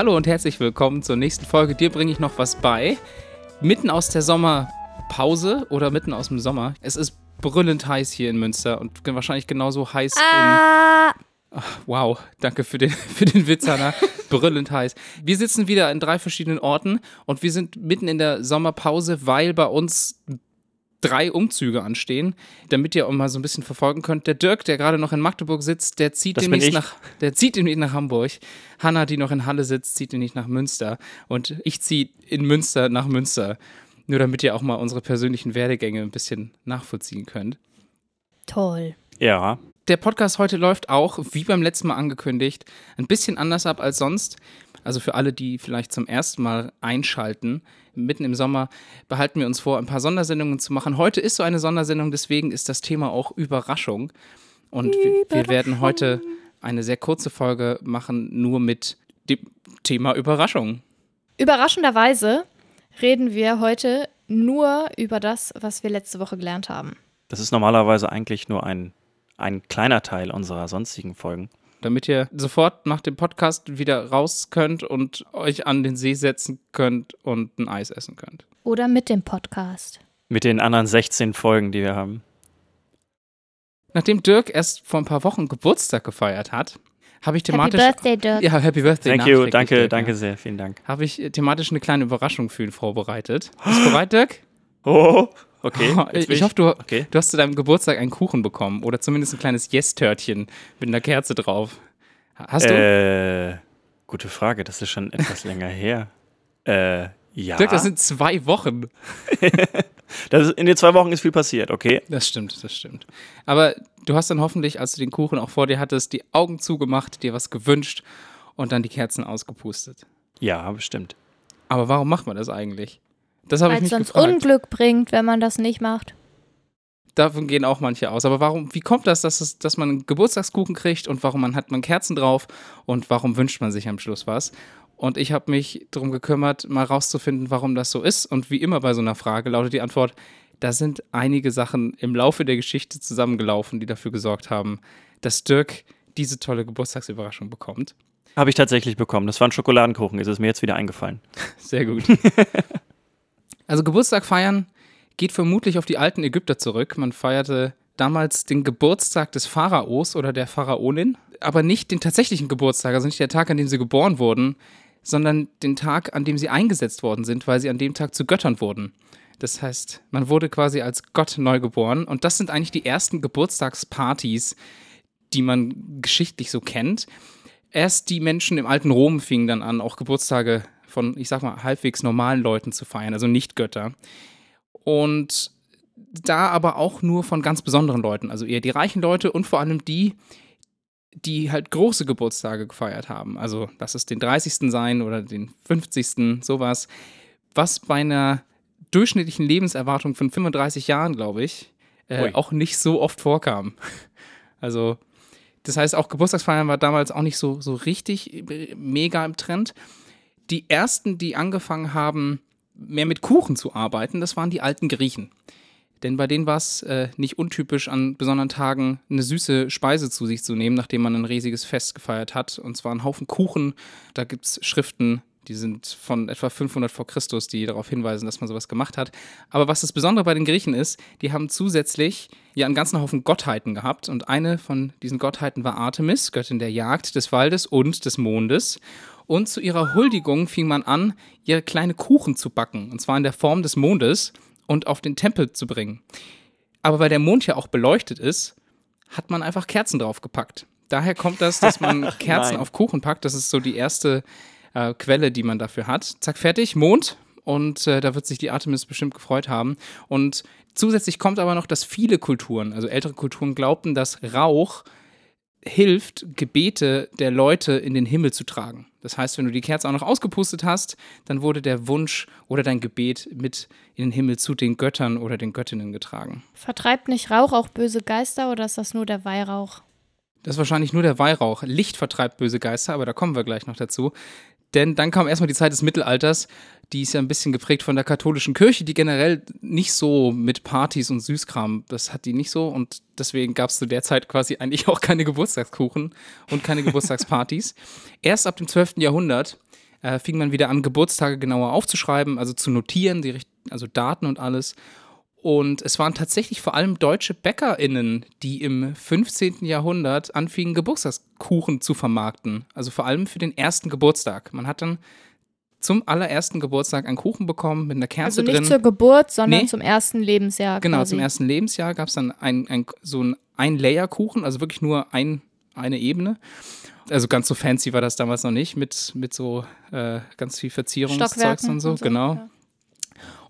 Hallo und herzlich willkommen zur nächsten Folge. Dir bringe ich noch was bei. Mitten aus der Sommerpause oder mitten aus dem Sommer. Es ist brüllend heiß hier in Münster und wahrscheinlich genauso heiß Ah, in. Ach, wow, danke für den, für den Witz, Hanna. brüllend heiß. Wir sitzen wieder in drei verschiedenen Orten und wir sind mitten in der Sommerpause, weil bei uns drei Umzüge anstehen, damit ihr auch mal so ein bisschen verfolgen könnt. Der Dirk, der gerade noch in Magdeburg sitzt, der zieht Das demnächst nach, der zieht demnächst nach Hamburg. Hanna, die noch in Halle sitzt, zieht demnächst nach Münster. Und ich ziehe in Münster nach Münster. Nur damit ihr auch mal unsere persönlichen Werdegänge ein bisschen nachvollziehen könnt. toll. Ja, Der Podcast heute läuft auch, wie beim letzten Mal angekündigt, ein bisschen anders ab als sonst. Also für alle, die vielleicht zum ersten Mal einschalten, mitten im Sommer behalten wir uns vor, ein paar Sondersendungen zu machen. Heute ist so eine Sondersendung, deswegen ist das Thema auch Überraschung. Und wir, wir werden heute eine sehr kurze Folge machen, nur mit dem Thema Überraschung. Überraschenderweise reden wir heute nur über das, was wir letzte Woche gelernt haben. das ist normalerweise eigentlich nur ein, ein kleiner Teil unserer sonstigen Folgen. Damit ihr sofort nach dem Podcast wieder raus könnt und euch an den See setzen könnt und ein Eis essen könnt. Oder mit dem Podcast. Mit den anderen 16 Folgen, die wir haben. Nachdem Dirk erst vor ein paar Wochen Geburtstag gefeiert hat, habe ich Happy thematisch. Birthday, Dirk. ja, Happy Birthday. Thank you, danke, Dirk, danke Ja. sehr, vielen Dank. Habe ich thematisch eine kleine Überraschung für ihn vorbereitet. Bist du bereit, Dirk? Oh, okay. Ich ich hoffe, du, Okay. du hast zu deinem Geburtstag einen Kuchen bekommen oder zumindest ein kleines Yes-Törtchen mit einer Kerze drauf. Hast du? Äh, gute Frage, das ist schon etwas länger her. Äh, ja. Dirk, das sind zwei Wochen. Ist, in den zwei Wochen ist viel passiert, okay? Das stimmt, das stimmt. Aber du hast dann hoffentlich, als du den Kuchen auch vor dir hattest, die Augen zugemacht, dir was gewünscht und dann die Kerzen ausgepustet. Ja, bestimmt. Aber warum macht man das eigentlich? Das habe ich Weil es mich sonst gefragt. Unglück bringt, wenn man das nicht macht. Davon gehen auch manche aus. Aber warum, wie kommt das, dass, es, dass man einen Geburtstagskuchen kriegt und warum man, hat man Kerzen drauf und warum wünscht man sich am Schluss was? Und ich habe mich darum gekümmert, mal rauszufinden, warum das so ist. Und wie immer bei so einer Frage lautet die Antwort, da sind einige Sachen im Laufe der Geschichte zusammengelaufen, die dafür gesorgt haben, dass Dirk diese tolle Geburtstagsüberraschung bekommt. Habe ich tatsächlich bekommen. Das war ein Schokoladenkuchen, ist es mir jetzt wieder eingefallen. Sehr gut. also Geburtstag feiern geht vermutlich auf die alten Ägypter zurück. Man feierte damals den Geburtstag des Pharaos oder der Pharaonin, aber nicht den tatsächlichen Geburtstag, also nicht der Tag, an dem sie geboren wurden, sondern den Tag, an dem sie eingesetzt worden sind, weil sie an dem Tag zu Göttern wurden. Das heißt, man wurde quasi als Gott neu geboren und das sind eigentlich die ersten Geburtstagspartys, die man geschichtlich so kennt. Erst die Menschen im alten Rom fingen dann an, auch Geburtstage von, ich sag mal, halbwegs normalen Leuten zu feiern, also nicht Götter. Und da aber auch nur von ganz besonderen Leuten, also eher die reichen Leute und vor allem die, die halt große Geburtstage gefeiert haben. Also lass es den 30. sein oder den 50. sowas, was bei einer durchschnittlichen Lebenserwartung von 35 Jahren, glaube ich, äh, auch nicht so oft vorkam. Also das heißt, auch Geburtstagsfeiern war damals auch nicht so, so richtig äh, mega im Trend. Die ersten, die angefangen haben, mehr mit Kuchen zu arbeiten, das waren die alten Griechen. Denn bei denen war es äh, nicht untypisch, an besonderen Tagen eine süße Speise zu sich zu nehmen, nachdem man ein riesiges Fest gefeiert hat. Und zwar ein Haufen Kuchen. Da gibt es Schriften, die sind von etwa 500 vor Christus, die darauf hinweisen, dass man sowas gemacht hat. Aber was das Besondere bei den Griechen ist, die haben zusätzlich ja einen ganzen Haufen Gottheiten gehabt. Und eine von diesen Gottheiten war Artemis, Göttin der Jagd, des Waldes und des Mondes. Und zu ihrer Huldigung fing man an, ihre kleine Kuchen zu backen. Und zwar in der Form des Mondes und auf den Tempel zu bringen. Aber weil der Mond ja auch beleuchtet ist, hat man einfach Kerzen draufgepackt. Daher kommt das, dass man Kerzen auf Kuchen packt. Das ist so die erste äh, Quelle, die man dafür hat. Zack, fertig, Mond. Und äh, da wird sich die Artemis bestimmt gefreut haben. Und zusätzlich kommt aber noch, dass viele Kulturen, also ältere Kulturen, glaubten, dass Rauch hilft, Gebete der Leute in den Himmel zu tragen. Das heißt, wenn du die Kerze auch noch ausgepustet hast, dann wurde der Wunsch oder dein Gebet mit in den Himmel zu den Göttern oder den Göttinnen getragen. Vertreibt nicht Rauch auch böse Geister oder ist das nur der Weihrauch? Das ist wahrscheinlich nur der Weihrauch. Licht vertreibt böse Geister, aber da kommen wir gleich noch dazu. Denn dann kam erstmal die Zeit des Mittelalters, die ist ja ein bisschen geprägt von der katholischen Kirche, die generell nicht so mit Partys und Süßkram, das hat die nicht so und deswegen gab es zu der Zeit quasi eigentlich auch keine Geburtstagskuchen und keine Geburtstagspartys. Erst ab dem 12. Jahrhundert äh, fing man wieder an, Geburtstage genauer aufzuschreiben, also zu notieren, die, also Daten und alles. Und es waren tatsächlich vor allem deutsche BäckerInnen, die im 15. Jahrhundert anfingen, Geburtstagskuchen zu vermarkten. Also vor allem für den ersten Geburtstag. Man hat dann zum allerersten Geburtstag einen Kuchen bekommen mit einer Kerze Also nicht drin. zur Geburt, sondern Nee. zum ersten Lebensjahr. Genau, quasi. zum ersten Lebensjahr gab es dann ein, ein, so ein Ein-Layer-Kuchen, also wirklich nur ein, eine Ebene. Also ganz so fancy war das damals noch nicht, mit, mit so äh, ganz viel Verzierungszeugs und so, und so, genau. ja.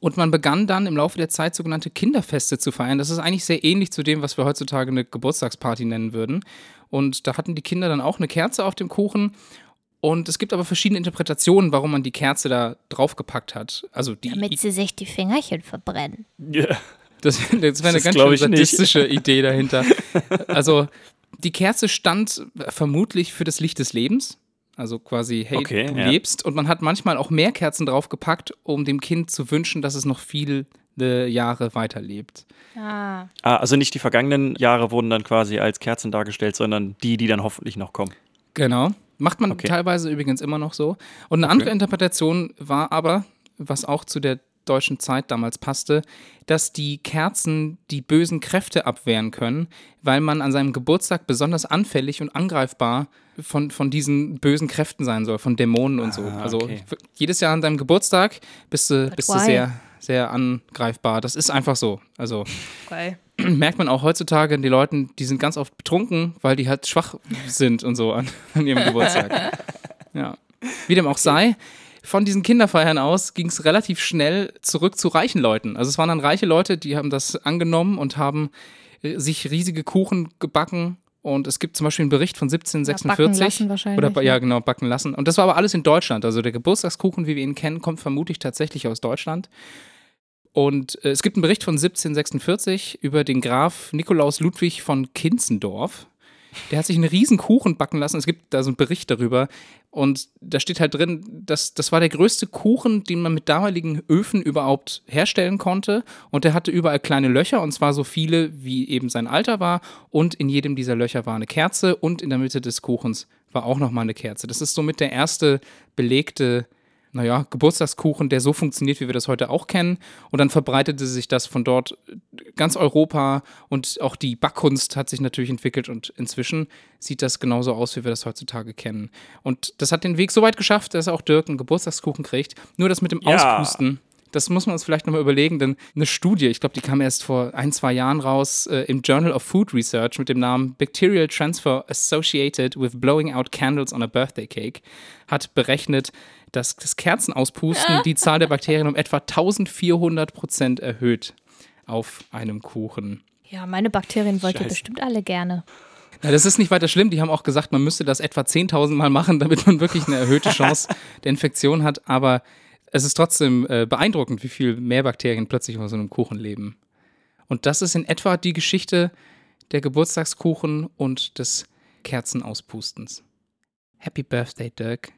Und man begann dann im Laufe der Zeit sogenannte Kinderfeste zu feiern. Das ist eigentlich sehr ähnlich zu dem, was wir heutzutage eine Geburtstagsparty nennen würden. Und da hatten die Kinder dann auch eine Kerze auf dem Kuchen. Und es gibt aber verschiedene Interpretationen, warum man die Kerze da draufgepackt hat. Also die Damit sie sich die Fingerchen verbrennen. Ja. Das, das wäre eine Das ganz schön nicht. sadistische Idee dahinter. Also, die Kerze stand vermutlich für das Licht des Lebens. Also quasi, hey, Okay, du ja. lebst. Und man hat manchmal auch mehr Kerzen draufgepackt, um dem Kind zu wünschen, dass es noch viele Jahre weiterlebt. Ah, Ah, also nicht die vergangenen Jahre wurden dann quasi als Kerzen dargestellt, sondern die, die dann hoffentlich noch kommen. Genau. Macht man Okay. teilweise übrigens immer noch so. Und eine andere Interpretation war aber, was auch zu der deutschen Zeit damals passte, dass die Kerzen die bösen Kräfte abwehren können, weil man an seinem Geburtstag besonders anfällig und angreifbar von, von diesen bösen Kräften sein soll, von Dämonen und so. Ah, Also okay. jedes Jahr an deinem Geburtstag bist du, bist du why? sehr, sehr angreifbar. Das ist einfach so. Also geil. merkt man auch heutzutage die Leuten, die sind ganz oft betrunken, weil die halt schwach sind und so an, an ihrem Geburtstag. ja. Wie dem auch sei, von diesen Kinderfeiern aus ging es relativ schnell zurück zu reichen Leuten. Also es waren dann reiche Leute, die haben das angenommen und haben äh, sich riesige Kuchen gebacken. Und es gibt zum Beispiel einen Bericht von Ja, backen 1746. lassen wahrscheinlich. Oder ba- ne? ja, genau, backen lassen. Und das war aber alles in Deutschland. Also der Geburtstagskuchen, wie wir ihn kennen, kommt vermutlich tatsächlich aus Deutschland. Und äh, es gibt einen Bericht von 1746 über den Graf Nikolaus Ludwig von Kinzendorf. Der hat sich einen riesen Kuchen backen lassen. Es gibt da so einen Bericht darüber. Und da steht halt drin, dass das war der größte Kuchen, den man mit damaligen Öfen überhaupt herstellen konnte. Und der hatte überall kleine Löcher, und zwar so viele, wie eben sein Alter war. Und in jedem dieser Löcher war eine Kerze und in der Mitte des Kuchens war auch nochmal eine Kerze. Das ist somit der erste belegte naja, Geburtstagskuchen, der so funktioniert, wie wir das heute auch kennen. Und dann verbreitete sich das von dort ganz Europa und auch die Backkunst hat sich natürlich entwickelt und inzwischen sieht das genauso aus, wie wir das heutzutage kennen. Und das hat den Weg so weit geschafft, dass auch Dirk einen Geburtstagskuchen kriegt. Nur das mit dem Ja. Auspusten. Das muss man uns vielleicht nochmal überlegen, denn eine Studie, ich glaube, die kam erst vor ein, zwei Jahren raus äh, im Journal of Food Research mit dem Namen Bacterial Transfer Associated with Blowing Out Candles on a Birthday Cake, hat berechnet, dass das Kerzenauspusten die Zahl der Bakterien um etwa 1400 Prozent erhöht auf einem Kuchen. Ja, meine Bakterien wollt ihr bestimmt alle gerne. Na, das ist nicht weiter schlimm. Die haben auch gesagt, man müsste das etwa 10.000 Mal machen, damit man wirklich eine erhöhte Chance der Infektion hat. Aber es ist trotzdem äh, beeindruckend, wie viel mehr Bakterien plötzlich auf so einem Kuchen leben. Und das ist in etwa die Geschichte der Geburtstagskuchen und des Kerzenauspustens. Happy Birthday, Dirk.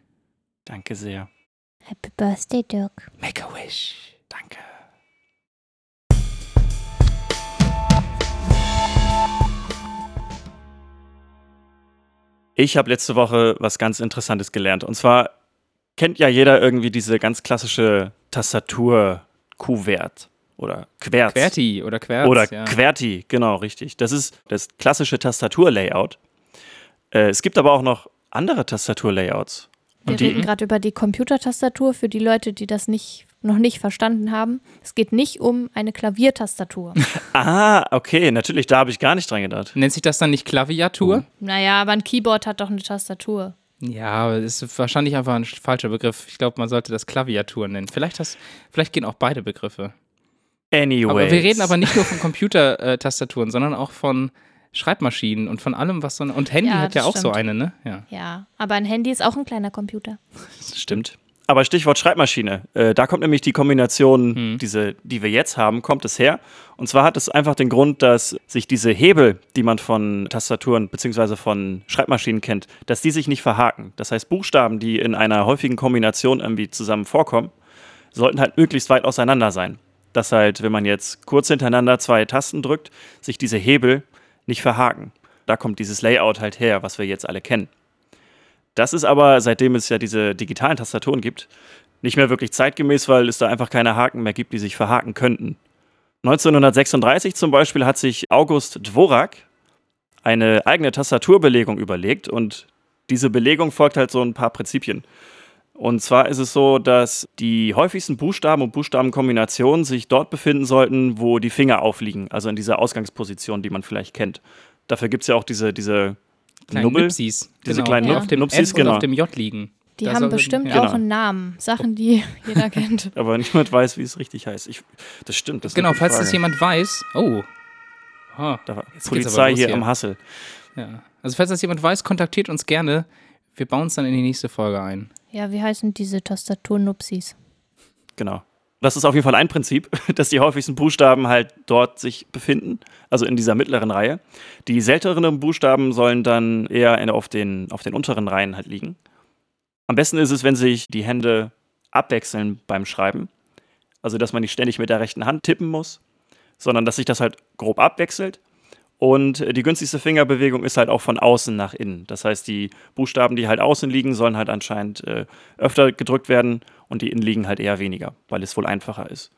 Danke sehr. Happy Birthday, Dirk. Make a wish. Danke. Ich habe letzte Woche was ganz Interessantes gelernt. Und zwar kennt ja jeder irgendwie diese ganz klassische Tastatur-Q-Wert oder Querz. Querti oder Querz. Oder ja. QWERTY, genau, richtig. Das ist das klassische Tastaturlayout. Äh, es gibt aber auch noch andere Tastaturlayouts. Wir Und die- reden gerade über die Computertastatur für die Leute, die das nicht, noch nicht verstanden haben. Es geht nicht um eine Klaviertastatur. Ah, okay, natürlich, da habe ich gar nicht dran gedacht. Nennt sich das dann nicht Klaviatur? naja, aber ein Keyboard hat doch eine Tastatur. Ja, aber das ist wahrscheinlich einfach ein falscher Begriff. Ich glaube, man sollte das Klaviatur nennen. Vielleicht, hast, vielleicht gehen auch beide Begriffe. Anyway. Aber wir reden aber nicht nur von Computertastaturen, sondern auch von Schreibmaschinen und von allem, was so. Und Handy Ja, hat ja auch so stimmt. eine, ne? Ja. Ja, aber ein Handy ist auch ein kleiner Computer. Das stimmt. Aber Stichwort Schreibmaschine. Äh, da kommt nämlich die Kombination, Hm. diese, die wir jetzt haben, kommt es her. Und zwar hat es einfach den Grund, dass sich diese Hebel, die man von Tastaturen bzw. von Schreibmaschinen kennt, dass die sich nicht verhaken. Das heißt, Buchstaben, die in einer häufigen Kombination irgendwie zusammen vorkommen, sollten halt möglichst weit auseinander sein. Dass halt, wenn man jetzt kurz hintereinander zwei Tasten drückt, sich diese Hebel nicht verhaken. Da kommt dieses Layout halt her, was wir jetzt alle kennen. Das ist aber, seitdem es ja diese digitalen Tastaturen gibt, nicht mehr wirklich zeitgemäß, weil es da einfach keine Haken mehr gibt, die sich verhaken könnten. 1936 zum Beispiel hat sich August Dvorak eine eigene Tastaturbelegung überlegt und diese Belegung folgt halt so ein paar Prinzipien. Und zwar ist es so, dass die häufigsten Buchstaben und Buchstabenkombinationen sich dort befinden sollten, wo die Finger aufliegen, also in dieser Ausgangsposition, die man vielleicht kennt. Dafür gibt es ja auch diese, diese Kleine Nubbel, Nipsis. diese genau. kleinen Ja. Nup- auf dem Nupsis, F und genau. auf dem J liegen. Die Da haben bestimmt ja. auch einen Namen. Sachen, die jeder kennt. Aber niemand weiß, wie es richtig heißt. Ich, das stimmt. Das Genau, falls Frage. das jemand weiß. Oh. Ah, Da war Jetzt geht's Polizei hier hier. am Hassel. ja. Also, falls das jemand weiß, kontaktiert uns gerne. Wir bauen es dann in die nächste Folge ein. Ja, wie heißen diese Tastaturnupsis? Genau. Das ist auf jeden Fall ein Prinzip, dass die häufigsten Buchstaben halt dort sich befinden, also in dieser mittleren Reihe. Die selteneren Buchstaben sollen dann eher auf, den, auf den unteren Reihen halt liegen. Am besten ist es, wenn sich die Hände abwechseln beim Schreiben. Also, dass man nicht ständig mit der rechten Hand tippen muss, sondern dass sich das halt grob abwechselt. Und äh, die günstigste Fingerbewegung ist halt auch von außen nach innen. Das heißt, die Buchstaben, die halt außen liegen, sollen halt anscheinend äh, öfter gedrückt werden und die innen liegen halt eher weniger, weil es wohl einfacher ist.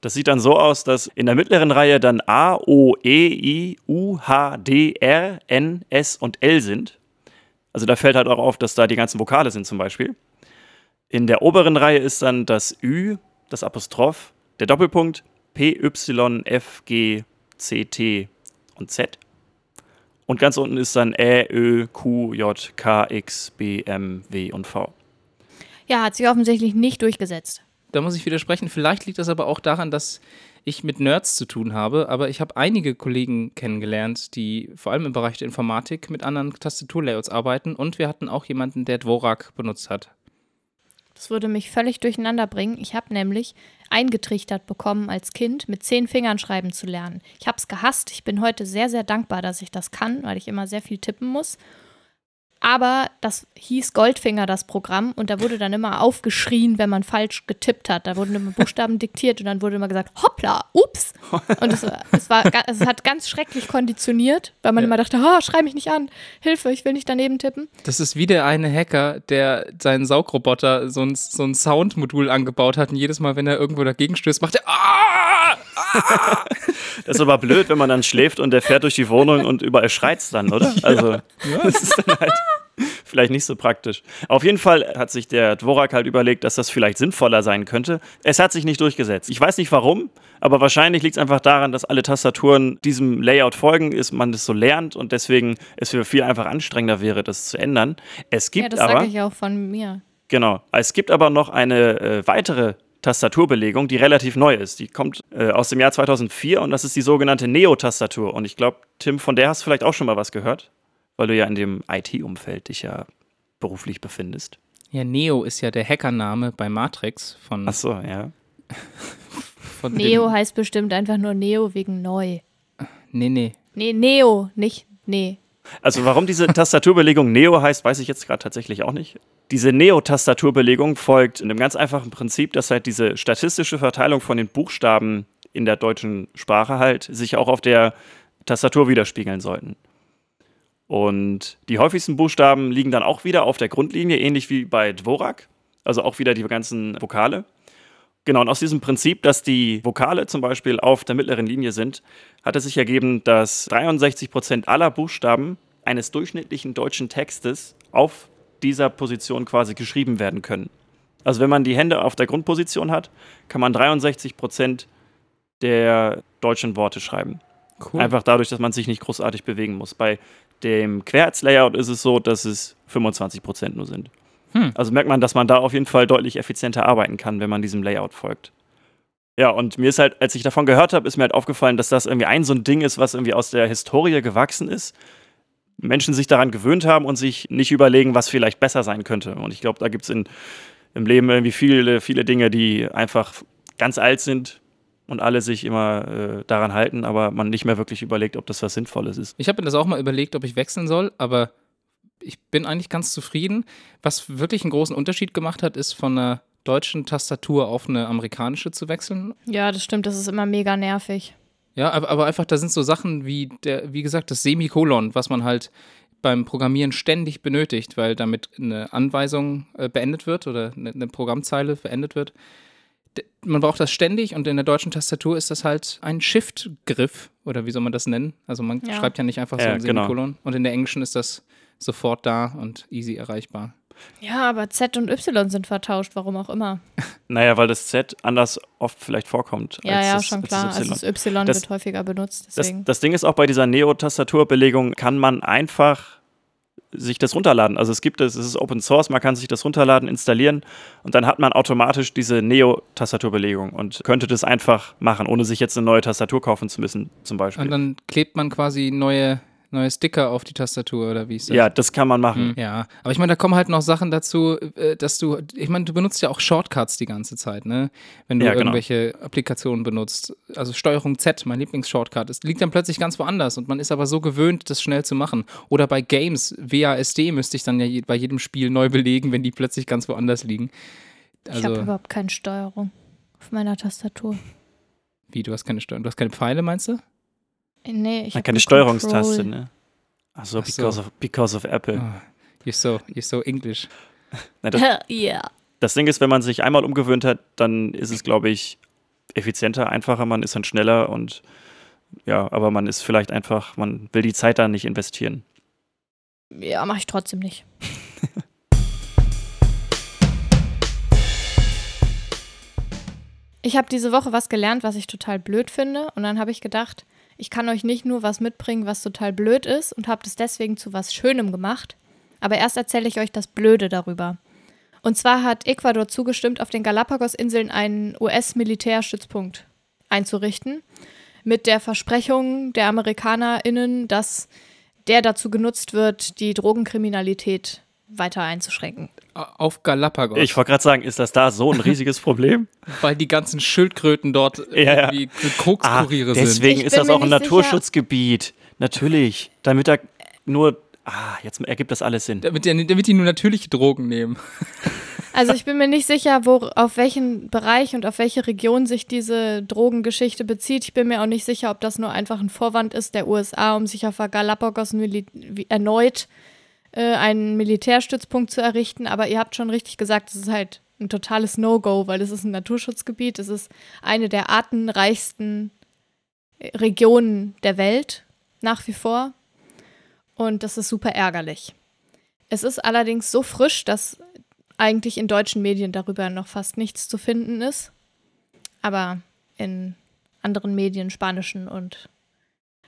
Das sieht dann so aus, dass in der mittleren Reihe dann A, O, E, I, U, H, D, R, N, S und L sind. Also da fällt halt auch auf, dass da die ganzen Vokale sind zum Beispiel. In der oberen Reihe ist dann das Ü, das Apostroph, der Doppelpunkt, P, Y, F, G, C, T und Z. Und ganz unten ist dann Ä, Ö, Q, J, K, X, B, M, W und V. Ja, hat sich offensichtlich nicht durchgesetzt. Da muss ich widersprechen. Vielleicht liegt das aber auch daran, dass ich mit Nerds zu tun habe, aber ich habe einige Kollegen kennengelernt, die vor allem im Bereich der Informatik mit anderen Tastaturlayouts arbeiten und wir hatten auch jemanden, der Dvorak benutzt hat. Das würde mich völlig durcheinander bringen. Ich habe nämlich eingetrichtert bekommen, als Kind mit zehn Fingern schreiben zu lernen. Ich habe es gehasst. Ich bin heute sehr, sehr dankbar, dass ich das kann, weil ich immer sehr viel tippen muss. Aber das hieß Goldfinger, das Programm, und da wurde dann immer aufgeschrien, wenn man falsch getippt hat. Da wurden immer Buchstaben diktiert und dann wurde immer gesagt, hoppla, ups. Und es, war- es, war, es hat ganz schrecklich konditioniert, weil man Ja. immer dachte, oh, schrei mich nicht an, Hilfe, ich will nicht daneben tippen. Das ist wie der eine Hacker, der seinen Saugroboter so ein, so ein Soundmodul angebaut hat und jedes Mal, wenn er irgendwo dagegen stößt, macht er ah! Das ist aber blöd, wenn man dann schläft und der fährt durch die Wohnung und überall schreit's dann, oder? Also, das ist dann halt vielleicht nicht so praktisch. Auf jeden Fall hat sich der Dvorak halt überlegt, dass das vielleicht sinnvoller sein könnte. Es hat sich nicht durchgesetzt. Ich weiß nicht warum, aber wahrscheinlich liegt es einfach daran, dass alle Tastaturen diesem Layout folgen, ist man das so lernt und deswegen es für viel einfach anstrengender wäre, das zu ändern. Es gibt Ja, das aber sage ich auch von mir. Genau. Es gibt aber noch eine äh, weitere Tastaturbelegung, die relativ neu ist. Die kommt äh, aus dem Jahr 2004 und das ist die sogenannte Neo-Tastatur. Und ich glaube, Tim, von der hast du vielleicht auch schon mal was gehört, weil du ja in dem IT-Umfeld dich ja beruflich befindest. Ja, Neo ist ja der Hackername bei Matrix von, Ach so, ja. von Neo heißt bestimmt einfach nur Neo wegen neu. nee, nee. Nee, Neo, nicht nee. Also warum diese Tastaturbelegung Neo heißt, weiß ich jetzt gerade tatsächlich auch nicht. Diese Neo-Tastaturbelegung folgt in einem ganz einfachen Prinzip, dass halt diese statistische Verteilung von den Buchstaben in der deutschen Sprache halt sich auch auf der Tastatur widerspiegeln sollten. Und die häufigsten Buchstaben liegen dann auch wieder auf der Grundlinie, ähnlich wie bei Dvorak, also auch wieder die ganzen Vokale. Genau, und aus diesem Prinzip, dass die Vokale zum Beispiel auf der mittleren Linie sind, hat es sich ergeben, dass 63 Prozent aller Buchstaben eines durchschnittlichen deutschen Textes auf dieser Position quasi geschrieben werden können. Also wenn man die Hände auf der Grundposition hat, kann man 63 Prozent der deutschen Worte schreiben. Cool. Einfach dadurch, dass man sich nicht großartig bewegen muss. Bei dem Querz-Layout ist es so, dass es 25 Prozent nur sind. Hm. Also merkt man, dass man da auf jeden Fall deutlich effizienter arbeiten kann, wenn man diesem Layout folgt. Ja, und mir ist halt, als ich davon gehört habe, ist mir halt aufgefallen, dass das irgendwie ein so ein Ding ist, was irgendwie aus der Historie gewachsen ist. Menschen sich daran gewöhnt haben und sich nicht überlegen, was vielleicht besser sein könnte. Und ich glaube, da gibt es im Leben irgendwie viele, viele Dinge, die einfach ganz alt sind und alle sich immer äh, daran halten, aber man nicht mehr wirklich überlegt, ob das was Sinnvolles ist. Ich habe mir das auch mal überlegt, ob ich wechseln soll, aber ich bin eigentlich ganz zufrieden. Was wirklich einen großen Unterschied gemacht hat, ist von einer deutschen Tastatur auf eine amerikanische zu wechseln. Ja, das stimmt, das ist immer mega nervig. Ja, aber, aber einfach, da sind so Sachen wie, der, wie gesagt, das Semikolon, was man halt beim Programmieren ständig benötigt, weil damit eine Anweisung äh, beendet wird oder eine, eine Programmzeile beendet wird. D man braucht das ständig und in der deutschen Tastatur ist das halt ein Shift-Griff oder wie soll man das nennen? Also man Ja. schreibt ja nicht einfach so Ja, ein genau. Semikolon und in der englischen ist das sofort da und easy erreichbar. Ja, aber Z und Y sind vertauscht, warum auch immer. Naja, weil das Z anders oft vielleicht vorkommt. Ja, als ja, das, schon als klar. Das Also Y. das Y Das- wird häufiger benutzt, Das, deswegen. das Ding ist auch bei dieser Neo-Tastaturbelegung kann man einfach sich das runterladen. Also es gibt es, es ist Open Source, man kann sich das runterladen, installieren und dann hat man automatisch diese Neo-Tastaturbelegung und könnte das einfach machen, ohne sich jetzt eine neue Tastatur kaufen zu müssen, zum Beispiel. Und dann klebt man quasi neue, neue Sticker auf die Tastatur oder wie ist das? ja, das kann man machen. Hm, Ja, aber ich meine, da kommen halt noch Sachen dazu, äh, dass du, ich meine, du benutzt ja auch Shortcuts die ganze Zeit, ne? Wenn du Ja, genau. irgendwelche Applikationen benutzt. Also Steuerung Z, mein Lieblingsshortcut. Es liegt dann plötzlich ganz woanders und man ist aber so gewöhnt, das schnell zu machen. Oder bei Games, WASD müsste ich dann ja bei jedem Spiel neu belegen, wenn die plötzlich ganz woanders liegen. ich habe Also, überhaupt keine Steuerung auf meiner Tastatur. wie, du hast keine Steuerung, du hast keine Pfeile, meinst du? Nee, ich Man habe keine Steuerungstaste, ne? Achso, Ach so. because, of, because of Apple. Oh, you're so, you're so English. Na, das, Ja. das Ding ist, wenn man sich einmal umgewöhnt hat, dann ist es, glaube ich, effizienter, einfacher, man ist dann schneller und ja, aber man ist vielleicht einfach, man will die Zeit da nicht investieren. Ja, mache ich trotzdem nicht. Ich habe diese Woche was gelernt, was ich total blöd finde. Und dann habe ich gedacht, ich kann euch nicht nur was mitbringen, was total blöd ist und habe das deswegen zu was Schönem gemacht. Aber erst erzähle ich euch das Blöde darüber. Und zwar hat Ecuador zugestimmt, auf den Galapagos-Inseln einen US-Militärstützpunkt einzurichten. Mit der Versprechung der AmerikanerInnen, dass der dazu genutzt wird, die Drogenkriminalität weiter einzuschränken. Auf Galapagos. Ich wollte gerade sagen, ist das da so ein riesiges Problem? weil die ganzen Schildkröten dort Ja, ja. irgendwie Kokskuriere sind. deswegen ist das auch ein nicht sicher- Naturschutzgebiet. Natürlich. Damit da nur. Ah, jetzt ergibt das alles Sinn. Damit die, damit die nur natürliche Drogen nehmen. Also ich bin mir nicht sicher, wo, auf welchen Bereich und auf welche Region sich diese Drogengeschichte bezieht. Ich bin mir auch nicht sicher, ob das nur einfach ein Vorwand ist der USA, um sich auf Galapagos erneut äh, einen Militärstützpunkt zu errichten. Aber ihr habt schon richtig gesagt, es ist halt ein totales No-Go, weil es ist ein Naturschutzgebiet. Es ist eine der artenreichsten äh, Regionen der Welt nach wie vor. Und das ist super ärgerlich. Es ist allerdings so frisch, dass eigentlich in deutschen Medien darüber noch fast nichts zu finden ist. Aber in anderen Medien, spanischen und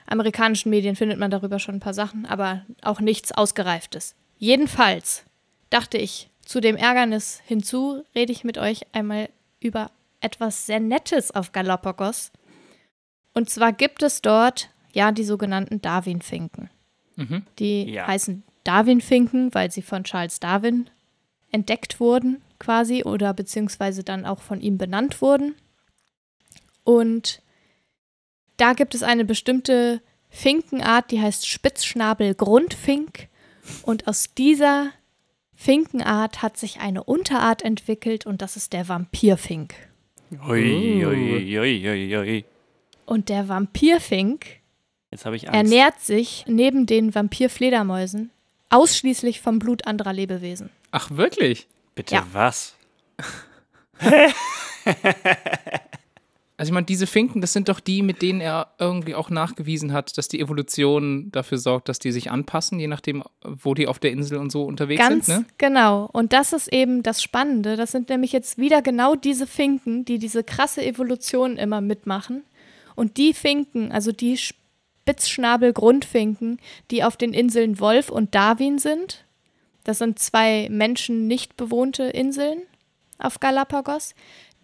amerikanischen Medien findet man darüber schon ein paar Sachen, aber auch nichts Ausgereiftes. Jedenfalls dachte ich, zu dem Ärgernis hinzu rede ich mit euch einmal über etwas sehr Nettes auf Galapagos. Und zwar gibt es dort ja die sogenannten Darwin-Finken. Mhm. Die Ja. heißen Darwin-Finken, weil sie von Charles Darwin entdeckt wurden, quasi, oder beziehungsweise dann auch von ihm benannt wurden. Und da gibt es eine bestimmte Finkenart, die heißt Spitzschnabel-Grundfink. Und aus dieser Finkenart hat sich eine Unterart entwickelt und das ist der Vampirfink. Ui, ui, ui, ui, ui. Und der Vampirfink Jetzt habe ich Angst. ernährt sich neben den Vampirfledermäusen ausschließlich vom Blut anderer Lebewesen. Ach, wirklich? Bitte Ja. was? Also ich meine, diese Finken, das sind doch die, mit denen er irgendwie auch nachgewiesen hat, dass die Evolution dafür sorgt, dass die sich anpassen, je nachdem, wo die auf der Insel und so unterwegs Ganz sind, ne? genau. Und das ist eben das Spannende. Das sind nämlich jetzt wieder genau diese Finken, die diese krasse Evolution immer mitmachen. Und die Finken, also die Spitzschnabel-Grundfinken, die auf den Inseln Wolf und Darwin sind, das sind zwei Menschen nicht bewohnte Inseln auf Galapagos,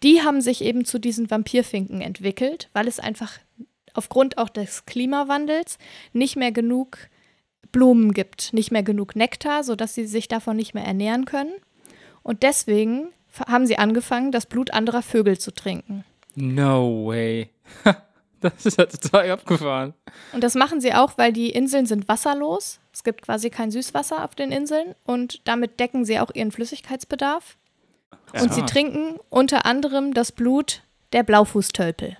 die haben sich eben zu diesen Vampirfinken entwickelt, weil es einfach aufgrund auch des Klimawandels nicht mehr genug Blumen gibt, nicht mehr genug Nektar, sodass sie sich davon nicht mehr ernähren können. Und deswegen haben sie angefangen, das Blut anderer Vögel zu trinken. No way. Das ist ja total abgefahren. Und das machen sie auch, weil die Inseln sind wasserlos. Es gibt quasi kein Süßwasser auf den Inseln und damit decken sie auch ihren Flüssigkeitsbedarf. Und sie Smart. trinken unter anderem das Blut der Blaufußtölpel.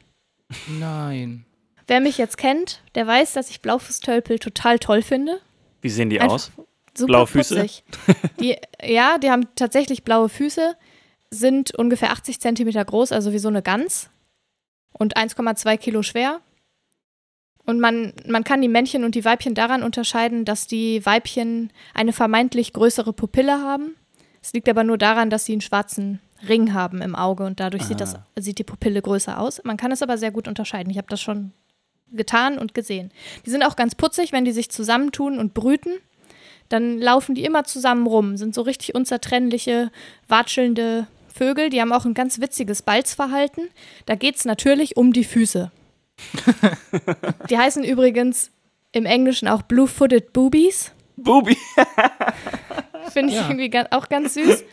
Nein. Wer mich jetzt kennt, der weiß, dass ich Blaufußtölpel total toll finde. Wie sehen die Einfach aus? Super Blaue Füße? putzig. Die, ja, die haben tatsächlich blaue Füße, sind ungefähr 80 Zentimeter groß, also wie so eine Gans und 1,2 Kilo schwer. Und man, man kann die Männchen und die Weibchen daran unterscheiden, dass die Weibchen eine vermeintlich größere Pupille haben. Es liegt aber nur daran, dass sie einen schwarzen Ring haben im Auge und dadurch sieht, das, sieht die Pupille größer aus. Man kann es aber sehr gut unterscheiden. Ich habe das schon getan und gesehen. Die sind auch ganz putzig, wenn die sich zusammentun und brüten. Dann laufen die immer zusammen rum, sind so richtig unzertrennliche, watschelnde Vögel. Die haben auch ein ganz witziges Balzverhalten. Da geht es natürlich um die Füße. die heißen übrigens im Englischen auch Blue-Footed Boobies. Bubi. Finde ich Ja. irgendwie auch ganz süß.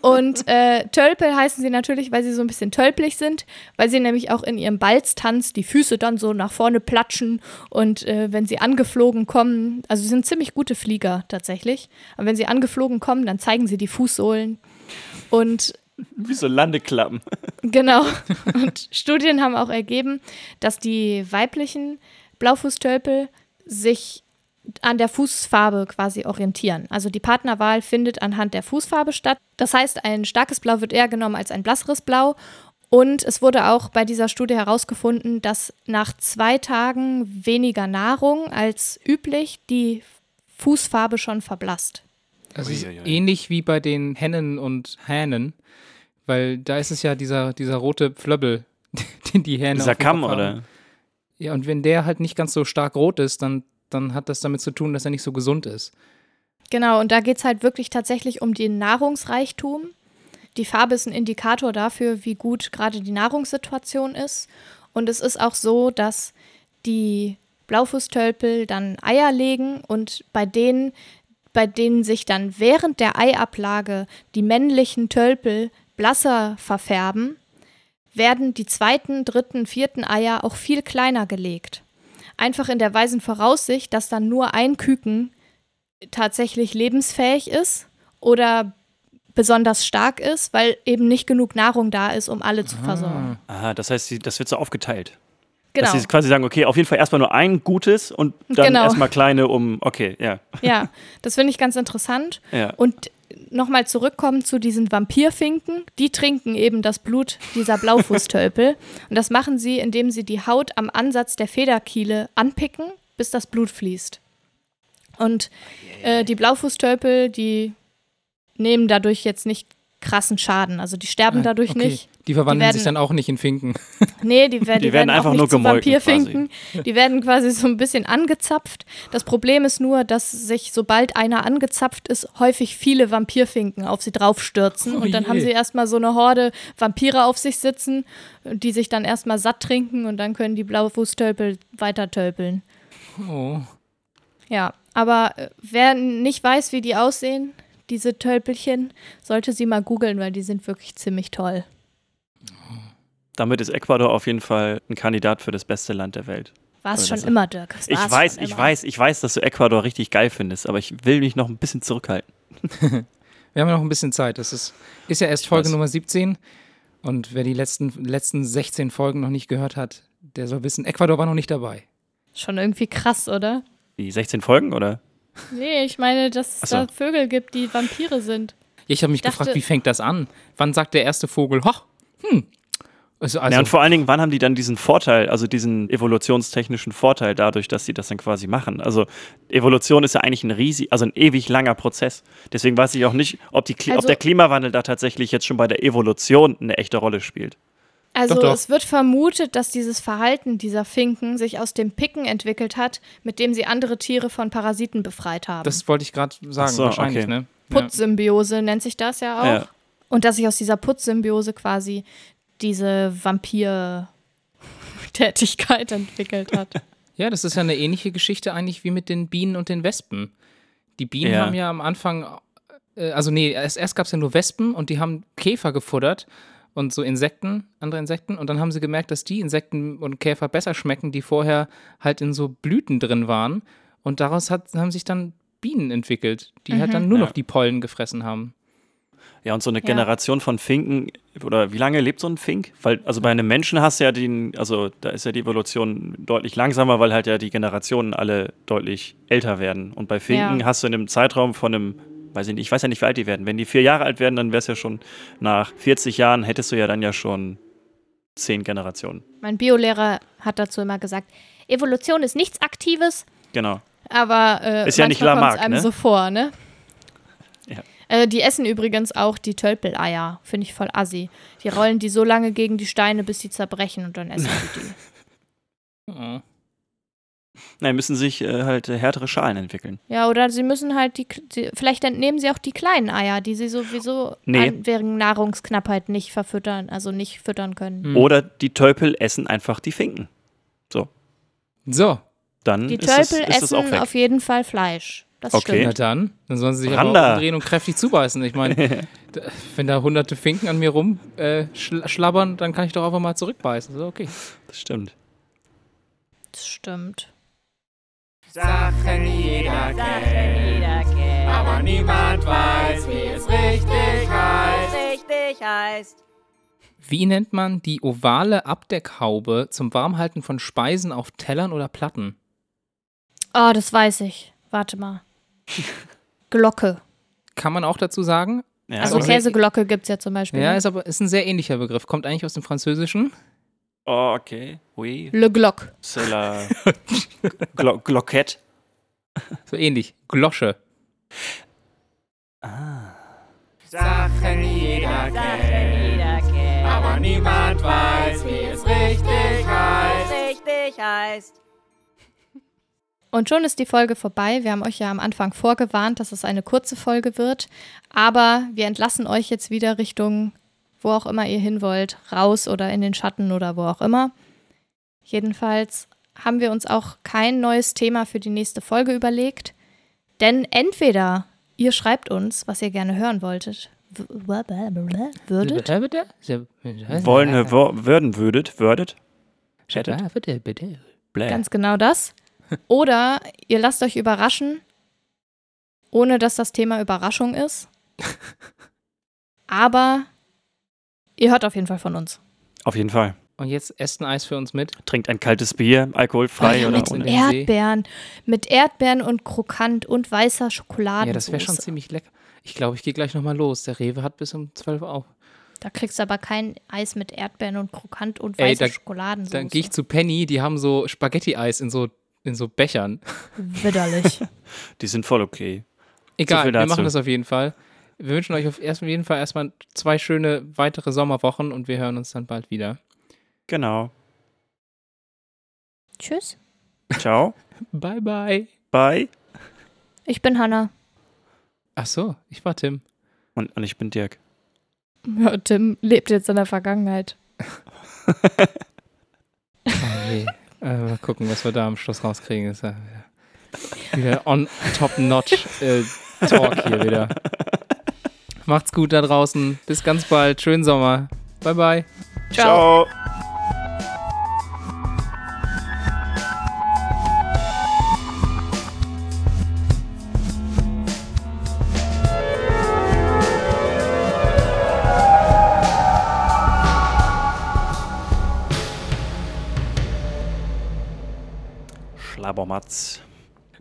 Und äh, Tölpel heißen sie natürlich, weil sie so ein bisschen tölpelig sind, weil sie nämlich auch in ihrem Balztanz die Füße dann so nach vorne platschen und äh, wenn sie angeflogen kommen, also sie sind ziemlich gute Flieger tatsächlich, aber wenn sie angeflogen kommen, dann zeigen sie die Fußsohlen. Und Wie so Landeklappen. Genau. Und Studien haben auch ergeben, dass die weiblichen Blaufußtölpel sich an der Fußfarbe quasi orientieren. Also die Partnerwahl findet anhand der Fußfarbe statt. Das heißt, ein starkes Blau wird eher genommen als ein blasseres Blau. Und es wurde auch bei dieser Studie herausgefunden, dass nach zwei Tagen weniger Nahrung als üblich die Fußfarbe schon verblasst. Also ist ähnlich wie bei den Hennen und Hähnen, weil da ist es ja dieser, dieser rote Pflöbbel, den die Hähne Dieser Kamm, oder? Ja, und wenn der halt nicht ganz so stark rot ist, dann, dann hat das damit zu tun, dass er nicht so gesund ist. Genau, und da geht es halt wirklich tatsächlich um den Nahrungsreichtum. Die Farbe ist ein Indikator dafür, wie gut gerade die Nahrungssituation ist. Und es ist auch so, dass die Blaufußtölpel dann Eier legen und bei denen, bei denen sich dann während der Eiablage die männlichen Tölpel blasser verfärben, werden die zweiten, dritten, vierten Eier auch viel kleiner gelegt. Einfach in der weisen Voraussicht, dass dann nur ein Küken tatsächlich lebensfähig ist oder besonders stark ist, weil eben nicht genug Nahrung da ist, um alle zu versorgen. Aha, das heißt, das wird so aufgeteilt. Genau. Dass sie quasi sagen, okay, auf jeden Fall erstmal nur ein gutes und dann Genau. erstmal kleine um, okay, ja. Ja, das finde ich ganz interessant. ja. Und nochmal zurückkommen zu diesen Vampirfinken. Die trinken eben das Blut dieser Blaufußtölpel. Und das machen sie, indem sie die Haut am Ansatz der Federkiele anpicken, bis das Blut fließt. Und äh, die Blaufußtölpel, die nehmen dadurch jetzt nicht krassen Schaden. Also die sterben dadurch okay. nicht. Die verwandeln Die werden- sich dann auch nicht in Finken. Nee, die, werden, die, Die werden werden einfach auch nicht nur Vampirfinken. Die werden quasi so ein bisschen angezapft. Das Problem ist nur, dass sich, sobald einer angezapft ist, häufig viele Vampirfinken auf sie draufstürzen. Oh und dann je. haben sie erstmal so eine Horde Vampire auf sich sitzen, die sich dann erstmal satt trinken und dann können die Blaufußtölpel weiter tölpeln. Oh. Ja, aber äh, wer nicht weiß, wie die aussehen, diese Tölpelchen, sollte sie mal googeln, weil die sind wirklich ziemlich toll. Damit ist Ecuador auf jeden Fall ein Kandidat für das beste Land der Welt. War es schon das- immer, Dirk. Ich weiß, ich immer. weiß, ich weiß, dass du Ecuador richtig geil findest, aber ich will mich noch ein bisschen zurückhalten. Wir haben ja noch ein bisschen Zeit. Das ist, ist ja erst Folge. Nummer 17. Und wer die letzten, letzten 16 Folgen noch nicht gehört hat, der soll wissen, Ecuador war noch nicht dabei. Schon irgendwie krass, oder? Die 16 Folgen, oder? Nee, ich meine, dass es so. da Vögel gibt, die Vampire sind. Ich habe mich dachte- gefragt, wie fängt das an? Wann sagt der erste Vogel, hoch, hm. Also, also ja, und vor allen Dingen, wann haben die dann diesen Vorteil, also diesen evolutionstechnischen Vorteil dadurch, dass sie das dann quasi machen? Also Evolution ist ja eigentlich ein riesig, also ein ewig langer Prozess. Deswegen weiß ich auch nicht, ob, die, Kli- ob Also- der Klimawandel da tatsächlich jetzt schon bei der Evolution eine echte Rolle spielt. Also Doch, doch. es wird vermutet, dass dieses Verhalten dieser Finken sich aus dem Picken entwickelt hat, mit dem sie andere Tiere von Parasiten befreit haben. das wollte ich gerade sagen, so, wahrscheinlich, okay. ne? Ja. Putzsymbiose nennt sich das ja auch. Ja. Und dass sich aus dieser Putzsymbiose quasi diese Vampir-Tätigkeit entwickelt hat. Ja, das ist ja eine ähnliche Geschichte eigentlich wie mit den Bienen und den Wespen. Die Bienen Ja. haben ja am Anfang, äh, also nee, erst, erst gab es ja nur Wespen und die haben Käfer gefuttert und so Insekten, andere Insekten. Und dann haben sie gemerkt, dass die Insekten und Käfer besser schmecken, die vorher halt in so Blüten drin waren. Und daraus hat, haben sich dann Bienen entwickelt, die halt dann nur Ja. noch die Pollen gefressen haben. Ja, und so eine Ja. Generation von Finken, oder wie lange lebt so ein Fink? Weil, also bei einem Menschen hast du ja den, also da ist ja die Evolution deutlich langsamer, weil halt ja die Generationen alle deutlich älter werden. Und bei Finken Ja. hast du in einem Zeitraum von einem, weiß ich nicht, ich weiß ja nicht, wie alt die werden. Wenn die vier Jahre alt werden, dann wäre es ja schon nach 40 Jahren, hättest du ja dann ja schon zehn Generationen. Mein Biolehrer hat dazu immer gesagt, Evolution ist nichts Aktives, Genau. aber äh, Ist ja nicht Lamarck, einem ne? so vor, ne? Äh, die essen übrigens auch die Tölpeleier, finde ich voll assi. Die rollen die so lange gegen die Steine, bis sie zerbrechen und dann essen sie die. Oh. Nein, müssen sich äh, halt äh, härtere Schalen entwickeln. Ja, oder sie müssen halt die, die vielleicht entnehmen sie auch die kleinen Eier, die sie sowieso Nee. an, wegen Nahrungsknappheit nicht verfüttern, also nicht füttern können. Hm. Oder die Tölpel essen einfach die Finken. So, Dann Die ist das, Tölpel ist das auch essen weg. auf jeden Fall Fleisch. Das Okay. na stimmt. dann. Dann sollen sie sich Randa. aber auch umdrehen und kräftig zubeißen. Ich meine, wenn da hunderte Finken an mir rum äh, dann kann ich doch einfach mal zurückbeißen. So, okay. Das stimmt. Das stimmt. Sachen jeder kennt, aber niemand weiß, wie es richtig heißt. richtig heißt. Wie nennt man die ovale Abdeckhaube zum Warmhalten von Speisen auf Tellern oder Platten? Oh, das weiß ich. Warte mal. Glocke. Kann man auch dazu sagen? Ja, Also okay. Käseglocke gibt es ja zum Beispiel. Ja, ne? ist aber ist ein sehr ähnlicher Begriff. Kommt eigentlich aus dem Französischen. Oh, okay. Oui. Le Glock. C'est la Glo Glockette. So ähnlich. Glosche. Sachen jeder kennt, aber niemand weiß, wie es richtig heißt. Richtig heißt. Und schon ist die Folge vorbei. Wir haben euch ja am Anfang vorgewarnt, dass es eine kurze Folge wird. Aber wir entlassen euch jetzt wieder Richtung, wo auch immer ihr hin wollt, raus oder in den Schatten oder wo auch immer. Jedenfalls haben wir uns auch kein neues Thema für die nächste Folge überlegt. Denn entweder ihr schreibt uns, was ihr gerne hören wolltet, würdet, Wollen, wo, würden, würdet, würdet. Ganz genau das. Oder ihr lasst euch überraschen, ohne dass das Thema Überraschung ist. Aber ihr hört auf jeden Fall von uns. Auf jeden Fall. Und jetzt esst ein Eis für uns mit. Trinkt ein kaltes Bier, alkoholfrei Oh, oder mit ohne. Erdbeeren. Mit Erdbeeren und krokant und weißer Schokolade. Ja, das wäre schon ziemlich lecker. Ich glaube, ich gehe gleich nochmal los. Der Rewe hat bis um 12 Uhr auf. Da kriegst du aber kein Eis mit Erdbeeren und krokant und Ey, weißer da- Schokoladensoße. Dann gehe ich zu Penny, die haben so Spaghetti-Eis in so, in so Bechern. Widerlich. Die sind voll okay. Egal, wir machen das auf jeden Fall. Wir wünschen euch auf jeden Fall erstmal zwei schöne weitere Sommerwochen und wir hören uns dann bald wieder. Genau. Tschüss. Ciao. Bye, bye. Bye. Ich bin Hanna. Ach so, ich war Tim. Und, und ich bin Dirk. Ja, Tim lebt jetzt in der Vergangenheit. Oh, nee. Äh, mal gucken, was wir da am Schluss rauskriegen. Ist ja wieder, wieder on top notch äh, Talk hier wieder. Macht's gut da draußen. Bis ganz bald. Schönen Sommer. Bye, bye. Ciao. Schlabbermatz.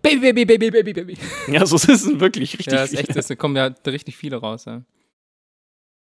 Baby, baby, baby, baby, baby. Ja, so ist es wirklich richtig. Ja, ist viel. echt, es kommen ja richtig viele raus. Ja.